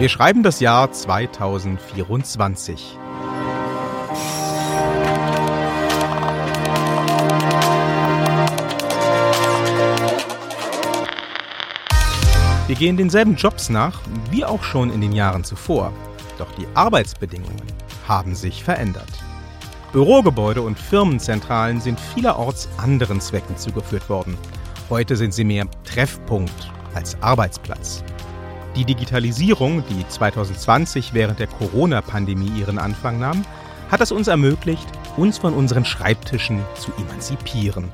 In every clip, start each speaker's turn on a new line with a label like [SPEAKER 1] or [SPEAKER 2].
[SPEAKER 1] Wir schreiben das Jahr 2024. Wir gehen denselben Jobs nach wie auch schon in den Jahren zuvor. Doch die Arbeitsbedingungen haben sich verändert. Bürogebäude und Firmenzentralen sind vielerorts anderen Zwecken zugeführt worden. Heute sind sie mehr Treffpunkt als Arbeitsplatz. Die Digitalisierung, die 2020 während der Corona-Pandemie ihren Anfang nahm, hat es uns ermöglicht, uns von unseren Schreibtischen zu emanzipieren.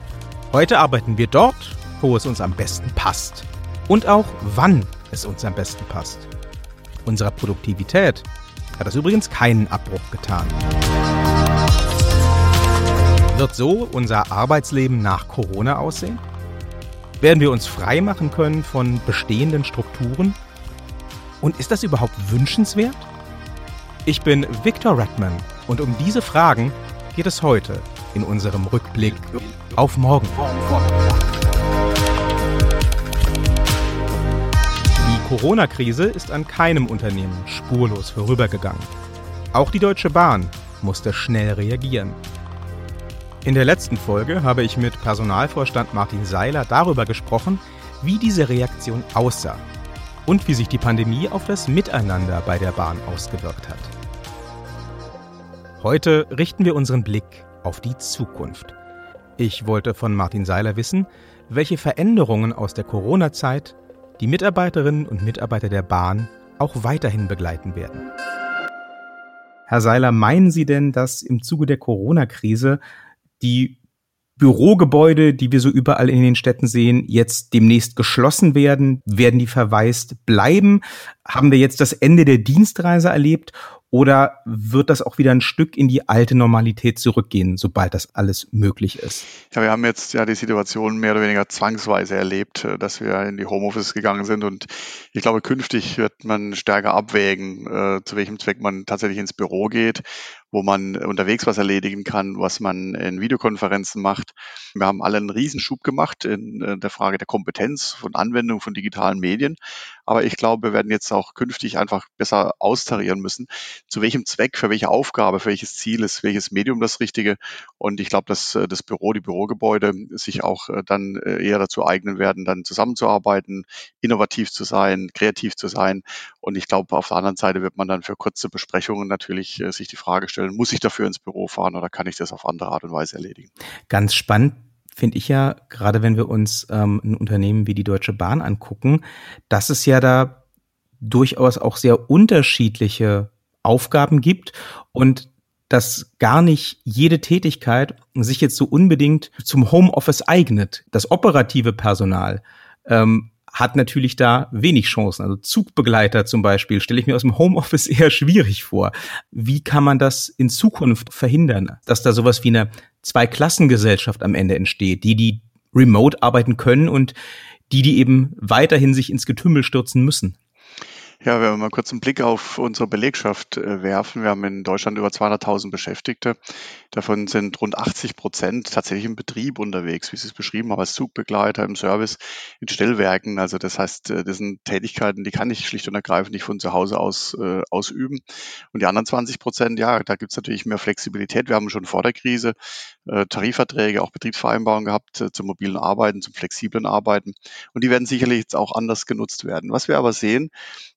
[SPEAKER 1] Heute arbeiten wir dort, wo es uns am besten passt. Und auch wann es uns am besten passt. Unserer Produktivität hat das übrigens keinen Abbruch getan. Wird so unser Arbeitsleben nach Corona aussehen? Werden wir uns frei machen können von bestehenden Strukturen? Und ist das überhaupt wünschenswert? Ich bin Victor Redman und um diese Fragen geht es heute in unserem Rückblick auf morgen. Die Corona-Krise ist an keinem Unternehmen spurlos vorübergegangen. Auch die Deutsche Bahn musste schnell reagieren. In der letzten Folge habe ich mit Personalvorstand Martin Seiler darüber gesprochen, wie diese Reaktion aussah und wie sich die Pandemie auf das Miteinander bei der Bahn ausgewirkt hat. Heute richten wir unseren Blick auf die Zukunft. Ich wollte von Martin Seiler wissen, welche Veränderungen aus der Corona-Zeit die Mitarbeiterinnen und Mitarbeiter der Bahn auch weiterhin begleiten werden. Herr Seiler, meinen Sie denn, dass im Zuge der Corona-Krise die Bürogebäude, die wir so überall in den Städten sehen, jetzt demnächst geschlossen werden? Werden die verwaist bleiben? Haben wir jetzt das Ende der Dienstreise erlebt? Oder wird das auch wieder ein Stück in die alte Normalität zurückgehen, sobald das alles möglich ist?
[SPEAKER 2] Ja, wir haben jetzt ja die Situation mehr oder weniger zwangsweise erlebt, äh, dass wir in die Homeoffice gegangen sind. Und ich glaube, künftig wird man stärker abwägen, äh, zu welchem Zweck man tatsächlich ins Büro geht wo man unterwegs was erledigen kann, was man in Videokonferenzen macht. Wir haben alle einen Riesenschub gemacht in äh, der Frage der Kompetenz von Anwendung von digitalen Medien. Aber ich glaube, wir werden jetzt auch künftig einfach besser austarieren müssen, zu welchem Zweck, für welche Aufgabe, für welches Ziel ist welches Medium das Richtige. Und ich glaube, dass äh, das Büro, die Bürogebäude sich auch äh, dann eher dazu eignen werden, dann zusammenzuarbeiten, innovativ zu sein, kreativ zu sein. Und ich glaube, auf der anderen Seite wird man dann für kurze Besprechungen natürlich sich die Frage stellen, muss ich dafür ins Büro fahren oder kann ich das auf andere Art und Weise erledigen?
[SPEAKER 1] Ganz spannend finde ich ja, gerade wenn wir uns ähm, ein Unternehmen wie die Deutsche Bahn angucken, dass es ja da durchaus auch sehr unterschiedliche Aufgaben gibt und dass gar nicht jede Tätigkeit sich jetzt so unbedingt zum Homeoffice eignet. Das operative Personal ähm, hat natürlich da wenig Chancen. Also Zugbegleiter zum Beispiel stelle ich mir aus dem Homeoffice eher schwierig vor. Wie kann man das in Zukunft verhindern, dass da sowas wie eine Zweiklassengesellschaft am Ende entsteht, die die remote arbeiten können und die, die eben weiterhin sich ins Getümmel stürzen müssen?
[SPEAKER 2] Ja, wenn wir mal kurz einen Blick auf unsere Belegschaft äh, werfen. Wir haben in Deutschland über 200.000 Beschäftigte. Davon sind rund 80 Prozent tatsächlich im Betrieb unterwegs, wie Sie es beschrieben haben, als Zugbegleiter im Service, in Stellwerken. Also das heißt, äh, das sind Tätigkeiten, die kann ich schlicht und ergreifend nicht von zu Hause aus äh, ausüben. Und die anderen 20 Prozent, ja, da gibt es natürlich mehr Flexibilität. Wir haben schon vor der Krise äh, Tarifverträge, auch Betriebsvereinbarungen gehabt äh, zum mobilen Arbeiten, zum flexiblen Arbeiten. Und die werden sicherlich jetzt auch anders genutzt werden. Was wir aber sehen,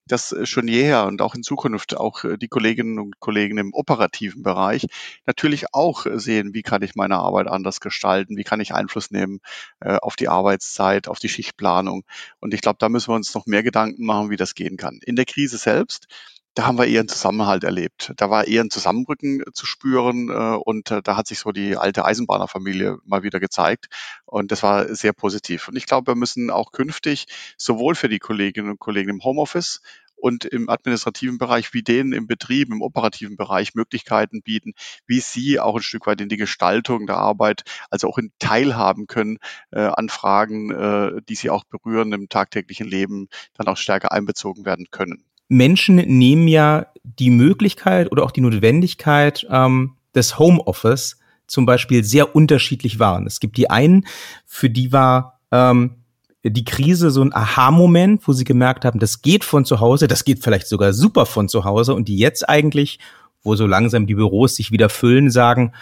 [SPEAKER 2] dass äh, schon jeher und auch in Zukunft auch äh, die Kolleginnen und Kollegen im operativen Bereich natürlich auch äh, sehen, wie kann ich meine Arbeit anders gestalten, wie kann ich Einfluss nehmen auf die Arbeitszeit, auf die Schichtplanung. Und ich glaube, da müssen wir uns noch mehr Gedanken machen, wie das gehen kann. In der Krise selbst da haben wir eher einen Zusammenhalt erlebt. Da war eher ein Zusammenrücken zu spüren und da hat sich so die alte Eisenbahnerfamilie mal wieder gezeigt und das war sehr positiv. Und ich glaube, wir müssen auch künftig sowohl für die Kolleginnen und Kollegen im Homeoffice und im administrativen Bereich wie denen im Betrieb, im operativen Bereich Möglichkeiten bieten, wie sie auch ein Stück weit in die Gestaltung der Arbeit, also auch in Teilhaben können äh, an Fragen, äh, die sie auch berühren im tagtäglichen Leben, dann auch stärker einbezogen werden können.
[SPEAKER 1] Menschen nehmen ja die Möglichkeit oder auch die Notwendigkeit ähm, des Homeoffice zum Beispiel sehr unterschiedlich wahr. Es gibt die einen, für die war ähm, die Krise so ein Aha-Moment, wo sie gemerkt haben, das geht von zu Hause, das geht vielleicht sogar super von zu Hause und die jetzt eigentlich, wo so langsam die Büros sich wieder füllen, sagen,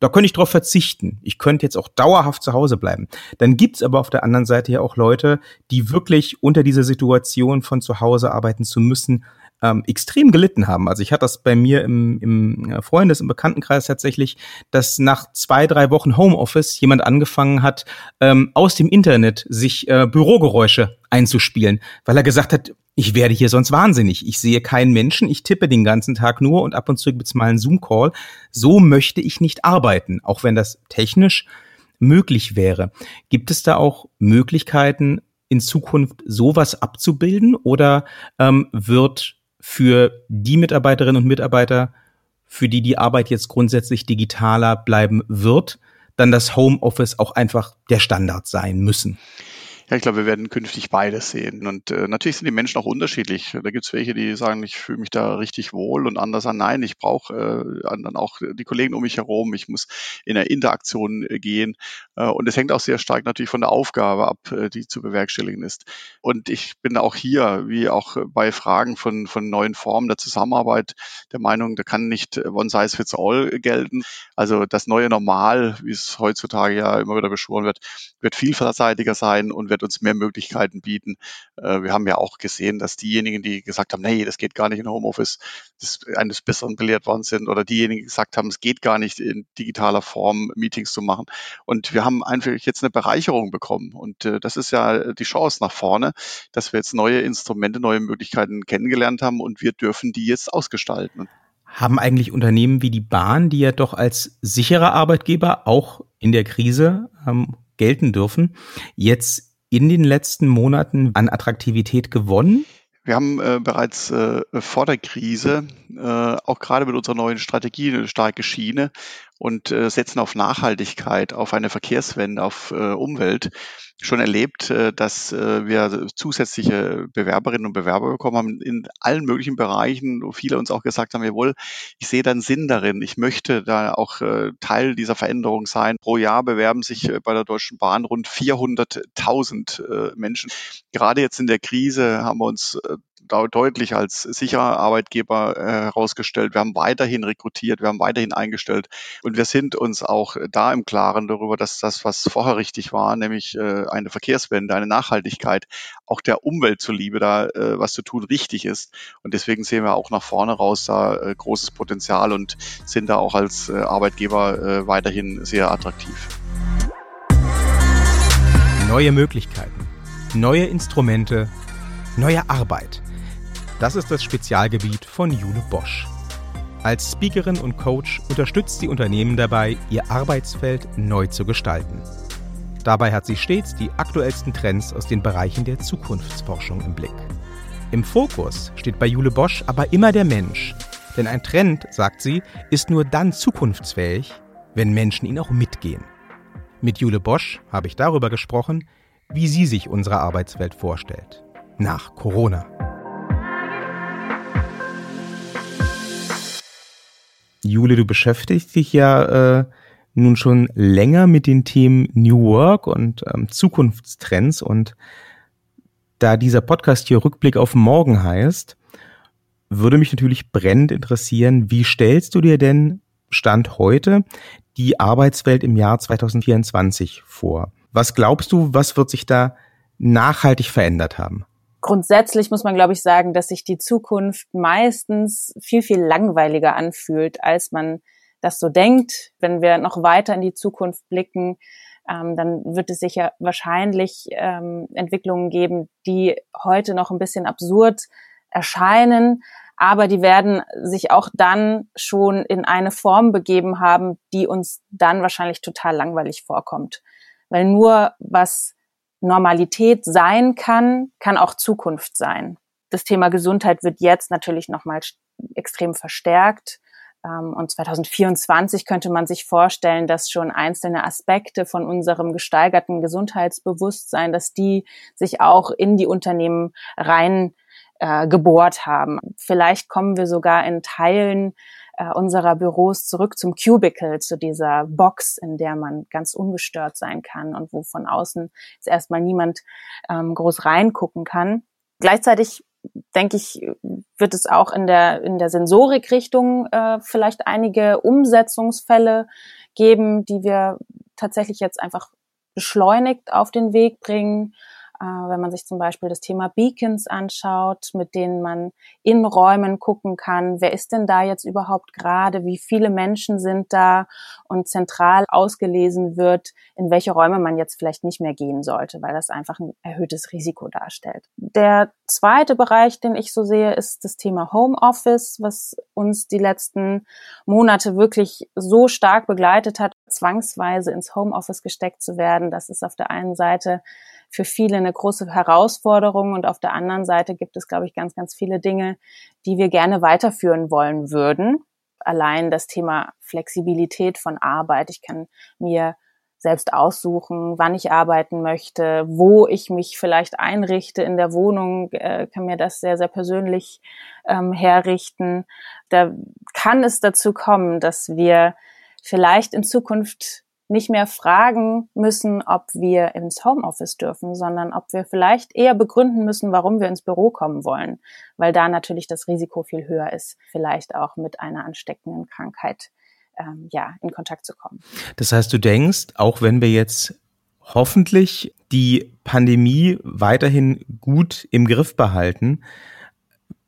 [SPEAKER 1] da könnte ich drauf verzichten. Ich könnte jetzt auch dauerhaft zu Hause bleiben. Dann gibt's aber auf der anderen Seite ja auch Leute, die wirklich unter dieser Situation von zu Hause arbeiten zu müssen, ähm, extrem gelitten haben. Also ich hatte das bei mir im, im äh, Freundes-, im Bekanntenkreis tatsächlich, dass nach zwei, drei Wochen Homeoffice jemand angefangen hat, ähm, aus dem Internet sich äh, Bürogeräusche einzuspielen, weil er gesagt hat, ich werde hier sonst wahnsinnig. Ich sehe keinen Menschen, ich tippe den ganzen Tag nur und ab und zu gibt's mal einen Zoom-Call. So möchte ich nicht arbeiten, auch wenn das technisch möglich wäre. Gibt es da auch Möglichkeiten, in Zukunft sowas abzubilden oder ähm, wird für die Mitarbeiterinnen und Mitarbeiter, für die die Arbeit jetzt grundsätzlich digitaler bleiben wird, dann das Homeoffice auch einfach der Standard sein müssen?
[SPEAKER 2] Ja, ich glaube, wir werden künftig beides sehen. Und äh, natürlich sind die Menschen auch unterschiedlich. Da gibt es welche, die sagen, ich fühle mich da richtig wohl und andere sagen, nein, ich brauche äh, dann auch die Kollegen um mich herum, ich muss in der Interaktion äh, gehen. Äh, und es hängt auch sehr stark natürlich von der Aufgabe ab, äh, die zu bewerkstelligen ist. Und ich bin auch hier, wie auch bei Fragen von, von neuen Formen der Zusammenarbeit, der Meinung, da kann nicht one size fits all gelten. Also das neue Normal, wie es heutzutage ja immer wieder beschworen wird, wird vielseitiger sein und wird wird uns mehr Möglichkeiten bieten. Äh, wir haben ja auch gesehen, dass diejenigen, die gesagt haben, nee, das geht gar nicht in Homeoffice, das eines Besseren belehrt worden sind oder diejenigen, die gesagt haben, es geht gar nicht in digitaler Form Meetings zu machen. Und wir haben einfach jetzt eine Bereicherung bekommen. Und äh, das ist ja die Chance nach vorne, dass wir jetzt neue Instrumente, neue Möglichkeiten kennengelernt haben und wir dürfen die jetzt ausgestalten.
[SPEAKER 1] Haben eigentlich Unternehmen wie die Bahn, die ja doch als sicherer Arbeitgeber auch in der Krise ähm, gelten dürfen, jetzt in den letzten Monaten an Attraktivität gewonnen?
[SPEAKER 2] Wir haben äh, bereits äh, vor der Krise äh, auch gerade mit unserer neuen Strategie eine starke Schiene und äh, setzen auf Nachhaltigkeit, auf eine Verkehrswende, auf äh, Umwelt schon erlebt, äh, dass äh, wir zusätzliche Bewerberinnen und Bewerber bekommen haben in allen möglichen Bereichen, wo viele uns auch gesagt haben, jawohl, ich sehe da einen Sinn darin, ich möchte da auch äh, Teil dieser Veränderung sein. Pro Jahr bewerben sich bei der Deutschen Bahn rund 400.000 Menschen. Gerade jetzt in der Krise haben wir uns deutlich als sicherer Arbeitgeber äh, herausgestellt. Wir haben weiterhin rekrutiert, wir haben weiterhin eingestellt und wir sind uns auch da im Klaren darüber, dass das, was vorher richtig war, nämlich äh, eine Verkehrswende, eine Nachhaltigkeit, auch der Umwelt zuliebe da äh, was zu tun, richtig ist. Und deswegen sehen wir auch nach vorne raus da großes Potenzial und sind da auch als Arbeitgeber weiterhin sehr attraktiv.
[SPEAKER 1] Neue Möglichkeiten, neue Instrumente, neue Arbeit. Das ist das Spezialgebiet von Jule Bosch. Als Speakerin und Coach unterstützt sie Unternehmen dabei, ihr Arbeitsfeld neu zu gestalten. Dabei hat sie stets die aktuellsten Trends aus den Bereichen der Zukunftsforschung im Blick. Im Fokus steht bei Jule Bosch aber immer der Mensch. Denn ein Trend, sagt sie, ist nur dann zukunftsfähig, wenn Menschen ihn auch mitgehen. Mit Jule Bosch habe ich darüber gesprochen, wie sie sich unsere Arbeitswelt vorstellt. Nach Corona. Jule, du beschäftigst dich ja äh, nun schon länger mit den Themen New Work und ähm, Zukunftstrends und da dieser Podcast hier Rückblick auf morgen heißt, würde mich natürlich brennend interessieren, wie stellst du dir denn Stand heute die Arbeitswelt im Jahr 2024 vor? Was glaubst du, was wird sich da nachhaltig verändert haben?
[SPEAKER 3] Grundsätzlich muss man, glaube ich, sagen, dass sich die Zukunft meistens viel, viel langweiliger anfühlt, als man das so denkt. Wenn wir noch weiter in die Zukunft blicken, ähm, dann wird es sicher wahrscheinlich ähm, Entwicklungen geben, die heute noch ein bisschen absurd erscheinen, aber die werden sich auch dann schon in eine Form begeben haben, die uns dann wahrscheinlich total langweilig vorkommt. Weil nur was Normalität sein kann, kann auch Zukunft sein. Das Thema Gesundheit wird jetzt natürlich nochmal extrem verstärkt. Ähm, und 2024 könnte man sich vorstellen, dass schon einzelne Aspekte von unserem gesteigerten Gesundheitsbewusstsein, dass die sich auch in die Unternehmen rein äh, gebohrt haben. Vielleicht kommen wir sogar in Teilen äh, unserer Büros zurück zum Cubicle, zu dieser Box, in der man ganz ungestört sein kann und wo von außen jetzt erstmal niemand ähm, groß reingucken kann. Gleichzeitig denke ich, wird es auch in der, in der Sensorikrichtung äh, vielleicht einige Umsetzungsfälle geben, die wir tatsächlich jetzt einfach beschleunigt auf den Weg bringen. Äh, wenn man sich zum Beispiel das Thema Beacons anschaut, mit denen man in Räumen gucken kann, wer ist denn da jetzt überhaupt gerade, wie viele Menschen sind da und zentral ausgelesen wird, in welche Räume man jetzt vielleicht nicht mehr gehen sollte, weil das einfach ein erhöhtes Risiko darstellt. Der zweite Bereich, den ich so sehe, ist das Thema Homeoffice, was uns die letzten Monate wirklich so stark begleitet hat, zwangsweise ins Homeoffice gesteckt zu werden. Das ist auf der einen Seite für viele eine große Herausforderung und auf der anderen Seite gibt es, glaube ich, ganz, ganz viele Dinge, die wir gerne weiterführen wollen würden. Allein das Thema Flexibilität von Arbeit. Ich kann mir selbst aussuchen, wann ich arbeiten möchte, wo ich mich vielleicht einrichte in der Wohnung, äh, kann mir das sehr, sehr persönlich ähm, herrichten. Da kann es dazu kommen, dass wir vielleicht in Zukunft nicht mehr fragen müssen, ob wir ins Homeoffice dürfen, sondern ob wir vielleicht eher begründen müssen, warum wir ins Büro kommen wollen, weil da natürlich das Risiko viel höher ist, vielleicht auch mit einer ansteckenden Krankheit ähm, ja in Kontakt zu kommen.
[SPEAKER 1] Das heißt, du denkst, auch wenn wir jetzt hoffentlich die Pandemie weiterhin gut im Griff behalten,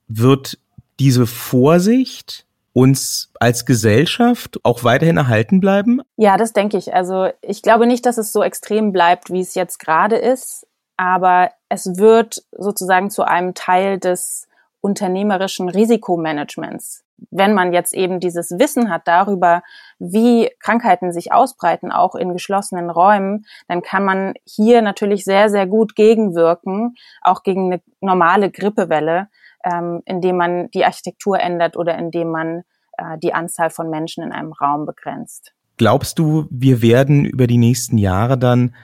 [SPEAKER 1] wird diese Vorsicht uns als Gesellschaft auch weiterhin erhalten bleiben?
[SPEAKER 3] Ja, das denke ich. Also ich glaube nicht, dass es so extrem bleibt, wie es jetzt gerade ist, aber es wird sozusagen zu einem Teil des unternehmerischen Risikomanagements. Wenn man jetzt eben dieses Wissen hat darüber, wie Krankheiten sich ausbreiten, auch in geschlossenen Räumen, dann kann man hier natürlich sehr, sehr gut gegenwirken, auch gegen eine normale Grippewelle, ähm, indem man die Architektur ändert oder indem man äh, die Anzahl von Menschen in einem Raum begrenzt.
[SPEAKER 1] Glaubst du, wir werden über die nächsten Jahre dann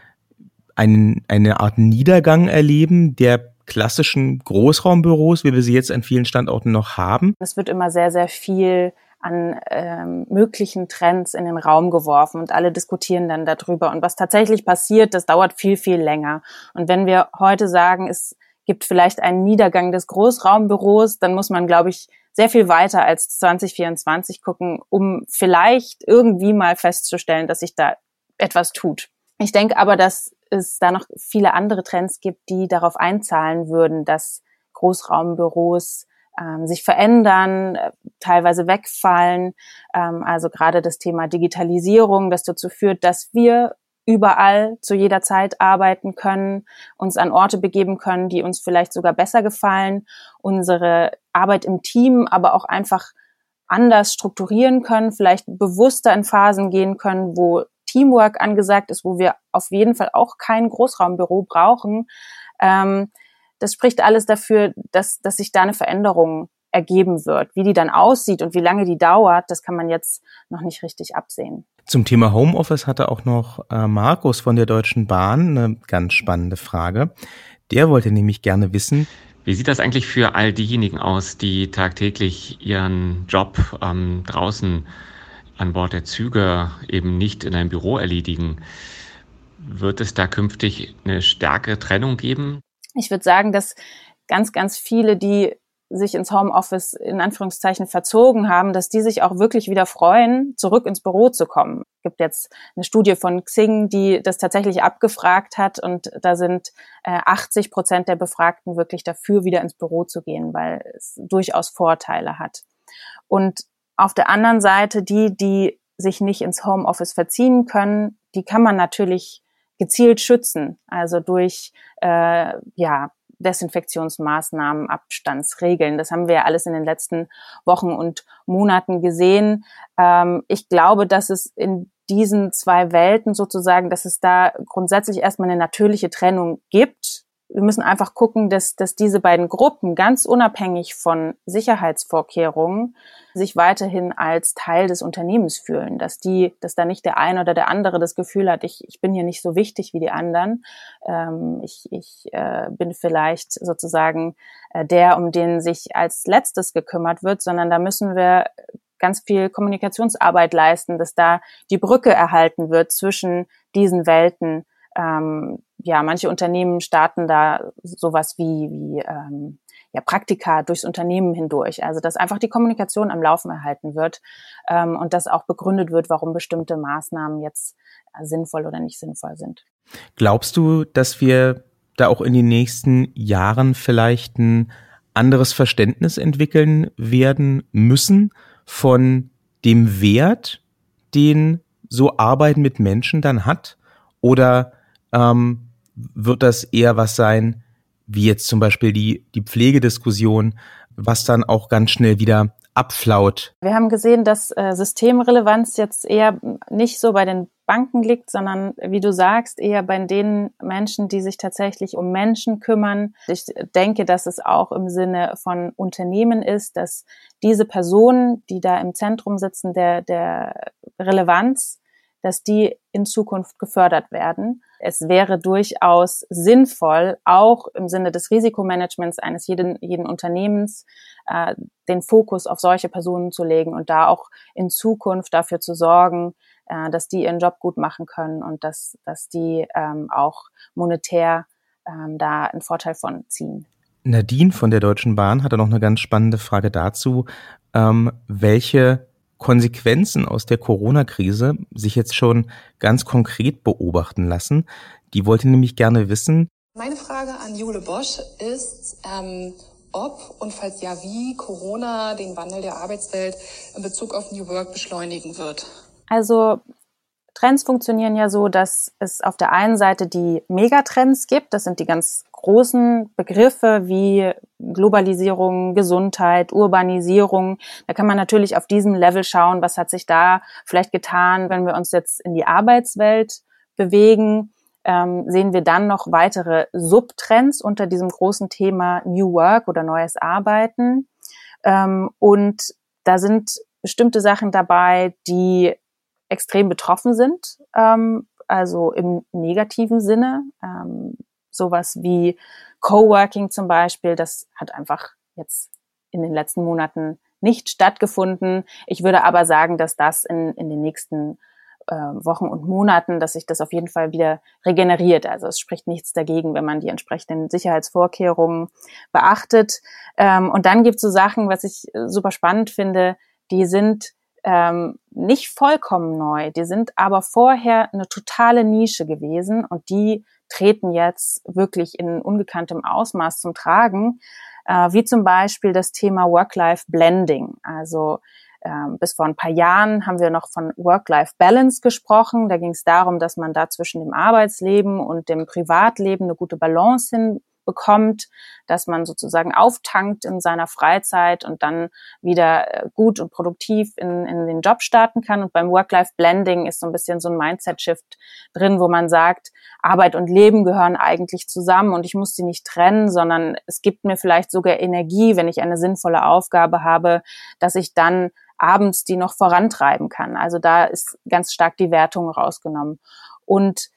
[SPEAKER 1] einen, eine Art Niedergang erleben der klassischen Großraumbüros, wie wir sie jetzt an vielen Standorten noch haben?
[SPEAKER 3] Es wird immer sehr, sehr viel an ähm, möglichen Trends in den Raum geworfen und alle diskutieren dann darüber. Und was tatsächlich passiert, das dauert viel, viel länger. Und wenn wir heute sagen, es gibt vielleicht einen Niedergang des Großraumbüros, dann muss man, glaube ich, sehr viel weiter als 2024 gucken, um vielleicht irgendwie mal festzustellen, dass sich da etwas tut. Ich denke aber, dass es da noch viele andere Trends gibt, die darauf einzahlen würden, dass Großraumbüros ähm, sich verändern, äh, teilweise wegfallen. Ähm, also gerade das Thema Digitalisierung, das dazu führt, dass wir überall zu jeder Zeit arbeiten können, uns an Orte begeben können, die uns vielleicht sogar besser gefallen, unsere Arbeit im Team aber auch einfach anders strukturieren können, vielleicht bewusster in Phasen gehen können, wo Teamwork angesagt ist, wo wir auf jeden Fall auch kein Großraumbüro brauchen. Ähm, das spricht alles dafür, dass, dass sich da eine Veränderung ergeben wird. Wie die dann aussieht und wie lange die dauert, das kann man jetzt noch nicht richtig absehen.
[SPEAKER 1] Zum Thema Homeoffice hatte auch noch äh, Markus von der Deutschen Bahn eine ganz spannende Frage. Der wollte nämlich gerne wissen,
[SPEAKER 4] wie sieht das eigentlich für all diejenigen aus, die tagtäglich ihren Job ähm, draußen an Bord der Züge eben nicht in einem Büro erledigen? Wird es da künftig eine stärkere Trennung geben?
[SPEAKER 3] Ich würde sagen, dass ganz, ganz viele, die sich ins Homeoffice in Anführungszeichen verzogen haben, dass die sich auch wirklich wieder freuen, zurück ins Büro zu kommen. Es gibt jetzt eine Studie von Xing, die das tatsächlich abgefragt hat und da sind äh, 80 Prozent der Befragten wirklich dafür, wieder ins Büro zu gehen, weil es durchaus Vorteile hat. Und auf der anderen Seite die, die sich nicht ins Homeoffice verziehen können, die kann man natürlich gezielt schützen, also durch äh, ja Desinfektionsmaßnahmen, Abstandsregeln. Das haben wir ja alles in den letzten Wochen und Monaten gesehen. Ähm, ich glaube, dass es in diesen zwei Welten sozusagen, dass es da grundsätzlich erstmal eine natürliche Trennung gibt wir müssen einfach gucken, dass, dass diese beiden Gruppen ganz unabhängig von Sicherheitsvorkehrungen sich weiterhin als Teil des Unternehmens fühlen, dass die, dass da nicht der eine oder der andere das Gefühl hat, ich, ich bin hier nicht so wichtig wie die anderen, ähm, ich, ich äh, bin vielleicht sozusagen äh, der, um den sich als letztes gekümmert wird, sondern da müssen wir ganz viel Kommunikationsarbeit leisten, dass da die Brücke erhalten wird zwischen diesen Welten. Ähm, ja, manche Unternehmen starten da sowas wie, wie ähm, ja, Praktika durchs Unternehmen hindurch. Also dass einfach die Kommunikation am Laufen erhalten wird ähm, und dass auch begründet wird, warum bestimmte Maßnahmen jetzt äh, sinnvoll oder nicht sinnvoll sind.
[SPEAKER 1] Glaubst du, dass wir da auch in den nächsten Jahren vielleicht ein anderes Verständnis entwickeln werden müssen von dem Wert, den so Arbeiten mit Menschen dann hat? Oder ähm, wird das eher was sein, wie jetzt zum Beispiel die, die Pflegediskussion, was dann auch ganz schnell wieder abflaut.
[SPEAKER 3] Wir haben gesehen, dass äh, Systemrelevanz jetzt eher nicht so bei den Banken liegt, sondern wie du sagst, eher bei den Menschen, die sich tatsächlich um Menschen kümmern. Ich denke, dass es auch im Sinne von Unternehmen ist, dass diese Personen, die da im Zentrum sitzen, der, der Relevanz, dass die in Zukunft gefördert werden. Es wäre durchaus sinnvoll, auch im Sinne des Risikomanagements eines jeden, jeden Unternehmens, äh, den Fokus auf solche Personen zu legen und da auch in Zukunft dafür zu sorgen, äh, dass die ihren Job gut machen können und dass, dass die ähm, auch monetär ähm, da einen Vorteil von ziehen.
[SPEAKER 1] Nadine von der Deutschen Bahn hatte noch eine ganz spannende Frage dazu, ähm, welche Konsequenzen aus der Corona-Krise sich jetzt schon ganz konkret beobachten lassen. Die wollte nämlich gerne wissen.
[SPEAKER 5] Meine Frage an Jule Bosch ist, ähm, ob und falls ja, wie Corona den Wandel der Arbeitswelt in Bezug auf New Work beschleunigen wird.
[SPEAKER 3] Also Trends funktionieren ja so, dass es auf der einen Seite die Megatrends gibt. Das sind die ganz großen Begriffe wie Globalisierung, Gesundheit, Urbanisierung. Da kann man natürlich auf diesem Level schauen, was hat sich da vielleicht getan, wenn wir uns jetzt in die Arbeitswelt bewegen. Ähm, sehen wir dann noch weitere Subtrends unter diesem großen Thema New Work oder neues Arbeiten. Ähm, und da sind bestimmte Sachen dabei, die extrem betroffen sind, ähm, also im negativen Sinne. Ähm, sowas wie Coworking zum Beispiel, das hat einfach jetzt in den letzten Monaten nicht stattgefunden. Ich würde aber sagen, dass das in, in den nächsten äh, Wochen und Monaten, dass sich das auf jeden Fall wieder regeneriert. Also es spricht nichts dagegen, wenn man die entsprechenden Sicherheitsvorkehrungen beachtet. Ähm, und dann gibt es so Sachen, was ich super spannend finde, die sind ähm, nicht vollkommen neu, die sind aber vorher eine totale Nische gewesen und die treten jetzt wirklich in ungekanntem Ausmaß zum Tragen, äh, wie zum Beispiel das Thema Work-Life-Blending. Also ähm, bis vor ein paar Jahren haben wir noch von Work-Life-Balance gesprochen. Da ging es darum, dass man da zwischen dem Arbeitsleben und dem Privatleben eine gute Balance hin bekommt, dass man sozusagen auftankt in seiner Freizeit und dann wieder äh, gut und produktiv in, in den Job starten kann. Und beim Work-Life-Blending ist so ein bisschen so ein Mindset-Shift drin, wo man sagt, Arbeit und Leben gehören eigentlich zusammen und ich muss sie nicht trennen, sondern es gibt mir vielleicht sogar Energie, wenn ich eine sinnvolle Aufgabe habe, dass ich dann abends die noch vorantreiben kann. Also da ist ganz stark die Wertung rausgenommen. Und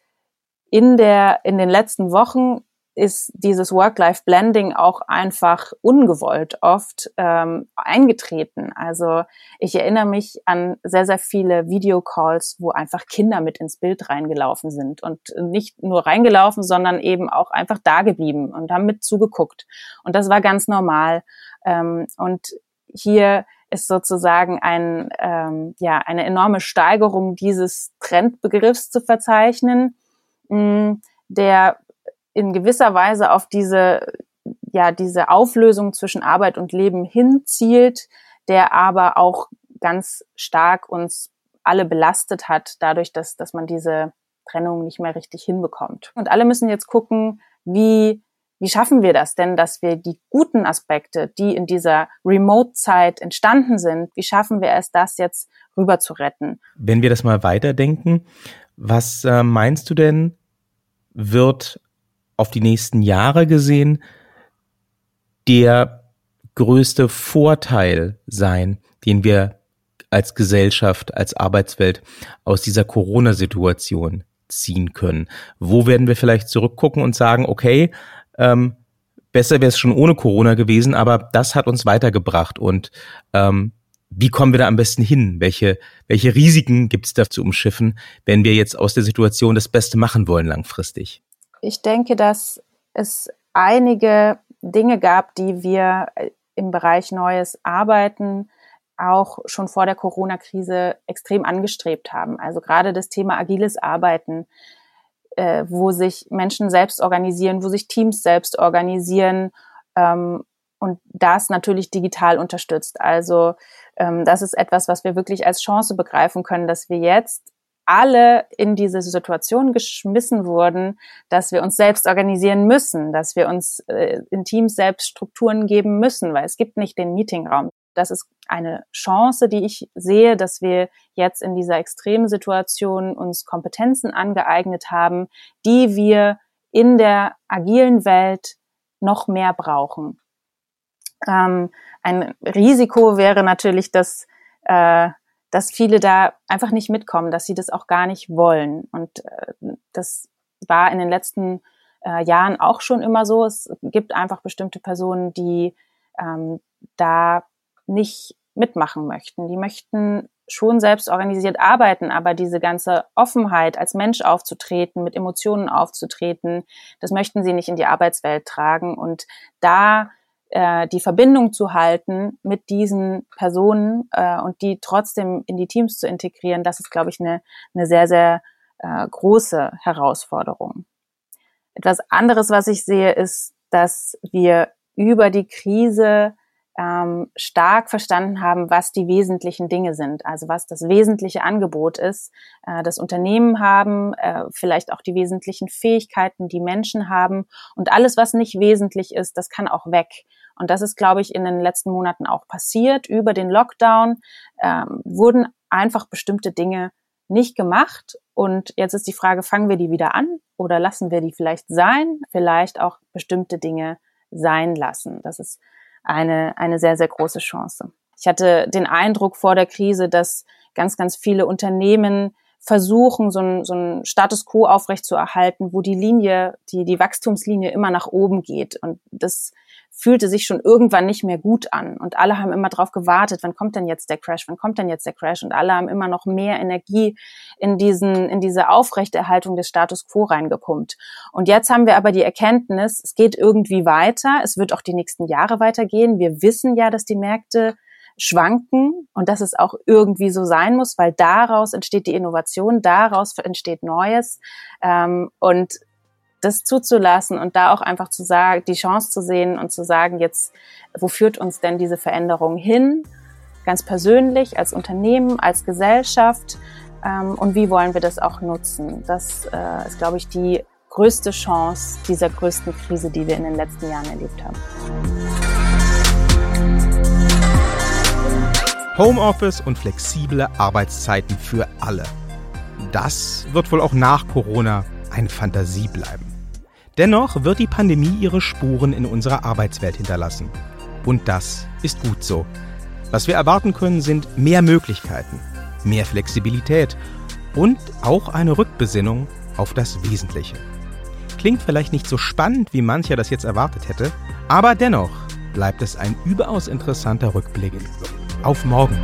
[SPEAKER 3] in der, in den letzten Wochen ist dieses Work-Life-Blending auch einfach ungewollt oft ähm, eingetreten. Also ich erinnere mich an sehr, sehr viele Videocalls, wo einfach Kinder mit ins Bild reingelaufen sind und nicht nur reingelaufen, sondern eben auch einfach da geblieben und haben mit zugeguckt. Und das war ganz normal. Ähm, und hier ist sozusagen ein, ähm, ja, eine enorme Steigerung dieses Trendbegriffs zu verzeichnen, mh, mm, der in gewisser Weise auf diese, ja, diese Auflösung zwischen Arbeit und Leben hinzielt, der aber auch ganz stark uns alle belastet hat, dadurch, dass, dass man diese Trennung nicht mehr richtig hinbekommt. Und alle müssen jetzt gucken, wie, wie schaffen wir das denn, dass wir die guten Aspekte, die in dieser Remote-Zeit entstanden sind, wie schaffen wir es, das jetzt rüber zu retten?
[SPEAKER 1] Wenn wir das mal weiterdenken, was äh, meinst du denn, wird auf die nächsten Jahre gesehen der größte Vorteil sein, den wir als Gesellschaft, als Arbeitswelt aus dieser Corona-Situation ziehen können? Wo werden wir vielleicht zurückgucken und sagen, okay, ähm, besser wäre es schon ohne Corona gewesen, aber das hat uns weitergebracht und ähm, Wie kommen wir da am besten hin? Welche, welche Risiken gibt es da zu umschiffen, wenn wir jetzt aus der Situation das Beste machen wollen langfristig?
[SPEAKER 3] Ich denke, dass es einige Dinge gab, die wir äh, im Bereich neues Arbeiten auch schon vor der Corona-Krise extrem angestrebt haben. Also gerade das Thema agiles Arbeiten, äh, wo sich Menschen selbst organisieren, wo sich Teams selbst organisieren ähm, und das natürlich digital unterstützt. Also ähm, das ist etwas, was wir wirklich als Chance begreifen können, dass wir jetzt alle in diese Situation geschmissen wurden, dass wir uns selbst organisieren müssen, dass wir uns äh, in Teams selbst Strukturen geben müssen, weil es gibt nicht den Meetingraum. Das ist eine Chance, die ich sehe, dass wir jetzt in dieser extremen Situation uns Kompetenzen angeeignet haben, die wir in der agilen Welt noch mehr brauchen. Ähm, ein Risiko wäre natürlich, dass äh, dass viele da einfach nicht mitkommen, dass sie das auch gar nicht wollen. Und äh, das war in den letzten äh, Jahren auch schon immer so. Es gibt einfach bestimmte Personen, die ähm, da nicht mitmachen möchten. Die möchten schon selbst organisiert arbeiten, aber diese ganze Offenheit, als Mensch aufzutreten, mit Emotionen aufzutreten, das möchten sie nicht in die Arbeitswelt tragen. Und da äh, die Verbindung zu halten mit diesen Personen äh, und die trotzdem in die Teams zu integrieren, das ist, glaube ich, eine, eine sehr, sehr äh, große Herausforderung. Etwas anderes, was ich sehe, ist, dass wir über die Krise ähm, stark verstanden haben, was die wesentlichen Dinge sind, also was das wesentliche Angebot ist, äh, das Unternehmen haben, äh, vielleicht auch die wesentlichen Fähigkeiten, die Menschen haben und alles, was nicht wesentlich ist, das kann auch weg. Und das ist, glaube ich, in den letzten Monaten auch passiert. Über den Lockdown ähm, wurden einfach bestimmte Dinge nicht gemacht. Und jetzt ist die Frage, fangen wir die wieder an oder lassen wir die vielleicht sein? Vielleicht auch bestimmte Dinge sein lassen. Das ist eine, eine sehr, sehr große Chance. Ich hatte den Eindruck vor der Krise, dass ganz, ganz viele Unternehmen versuchen, so ein, so ein Status quo aufrechtzuerhalten, wo die Linie, die, die Wachstumslinie immer nach oben geht. Und das fühlte sich schon irgendwann nicht mehr gut an. Und alle haben immer darauf gewartet, wann kommt denn jetzt der Crash, wann kommt denn jetzt der Crash? Und alle haben immer noch mehr Energie in diesen, in diese Aufrechterhaltung des Status quo reingepumpt. Und jetzt haben wir aber die Erkenntnis, es geht irgendwie weiter. Es wird auch die nächsten Jahre weitergehen. Wir wissen ja, dass die Märkte schwanken und dass es auch irgendwie so sein muss, weil daraus entsteht die Innovation, daraus entsteht Neues. Ähm, und das zuzulassen und da auch einfach zu sagen, die Chance zu sehen und zu sagen, jetzt, wo führt uns denn diese Veränderung hin? Ganz persönlich, als Unternehmen, als Gesellschaft ähm, und wie wollen wir das auch nutzen? Das äh, ist, glaube ich, die größte Chance dieser größten Krise, die wir in den letzten Jahren erlebt haben.
[SPEAKER 1] Homeoffice und flexible Arbeitszeiten für alle. Das wird wohl auch nach Corona eine Fantasie bleiben. Dennoch wird die Pandemie ihre Spuren in unserer Arbeitswelt hinterlassen. Und das ist gut so. Was wir erwarten können, sind mehr Möglichkeiten, mehr Flexibilität und auch eine Rückbesinnung auf das Wesentliche. Klingt vielleicht nicht so spannend, wie mancher das jetzt erwartet hätte, aber dennoch bleibt es ein überaus interessanter Rückblick morgen. Auf morgen.